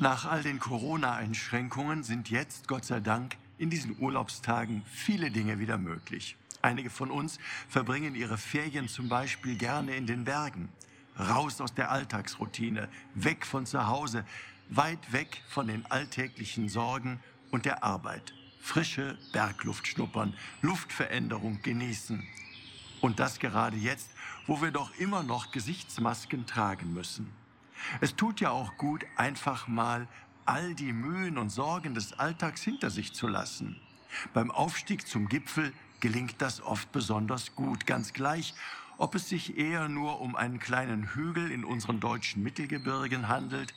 Nach all den Corona-Einschränkungen sind jetzt, Gott sei Dank, in diesen Urlaubstagen viele Dinge wieder möglich. Einige von uns verbringen ihre Ferien zum Beispiel gerne in den Bergen. Raus aus der Alltagsroutine, weg von zu Hause, weit weg von den alltäglichen Sorgen und der Arbeit. Frische Bergluft schnuppern, Luftveränderung genießen. Und das gerade jetzt, wo wir doch immer noch Gesichtsmasken tragen müssen. Es tut ja auch gut, einfach mal all die Mühen und Sorgen des Alltags hinter sich zu lassen. Beim Aufstieg zum Gipfel gelingt das oft besonders gut, ganz gleich, ob es sich eher nur um einen kleinen Hügel in unseren deutschen Mittelgebirgen handelt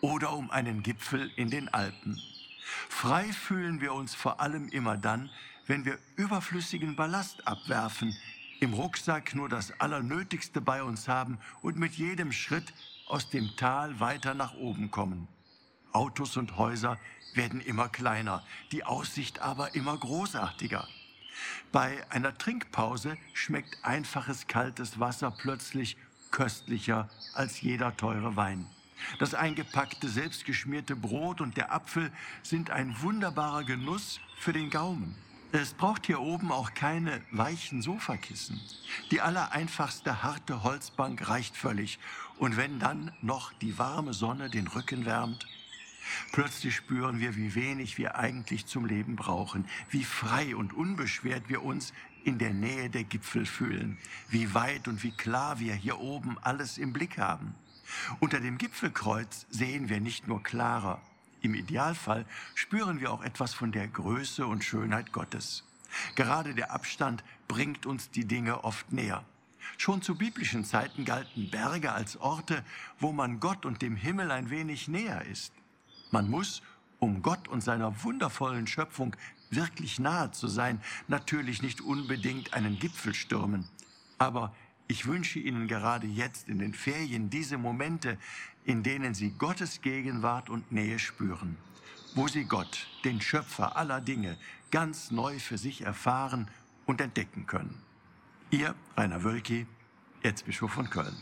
oder um einen Gipfel in den Alpen. Frei fühlen wir uns vor allem immer dann, wenn wir überflüssigen Ballast abwerfen, im Rucksack nur das Allernötigste bei uns haben und mit jedem Schritt aus dem Tal weiter nach oben kommen. Autos und Häuser werden immer kleiner, die Aussicht aber immer großartiger. Bei einer Trinkpause schmeckt einfaches kaltes Wasser plötzlich köstlicher als jeder teure Wein. Das eingepackte, selbstgeschmierte Brot und der Apfel sind ein wunderbarer Genuss für den Gaumen. Es braucht hier oben auch keine weichen Sofakissen. Die allereinfachste harte Holzbank reicht völlig. Und wenn dann noch die warme Sonne den Rücken wärmt, plötzlich spüren wir, wie wenig wir eigentlich zum Leben brauchen, wie frei und unbeschwert wir uns in der Nähe der Gipfel fühlen, wie weit und wie klar wir hier oben alles im Blick haben. Unter dem Gipfelkreuz sehen wir nicht nur klarer, im Idealfall spüren wir auch etwas von der Größe und Schönheit Gottes. Gerade der Abstand bringt uns die Dinge oft näher. Schon zu biblischen Zeiten galten Berge als Orte, wo man Gott und dem Himmel ein wenig näher ist. Man muss, um Gott und seiner wundervollen Schöpfung wirklich nahe zu sein, natürlich nicht unbedingt einen Gipfel stürmen. Aber ich wünsche Ihnen gerade jetzt in den Ferien diese Momente, in denen Sie Gottes Gegenwart und Nähe spüren, wo Sie Gott, den Schöpfer aller Dinge, ganz neu für sich erfahren und entdecken können. Ihr Rainer Wölki, Erzbischof von Köln.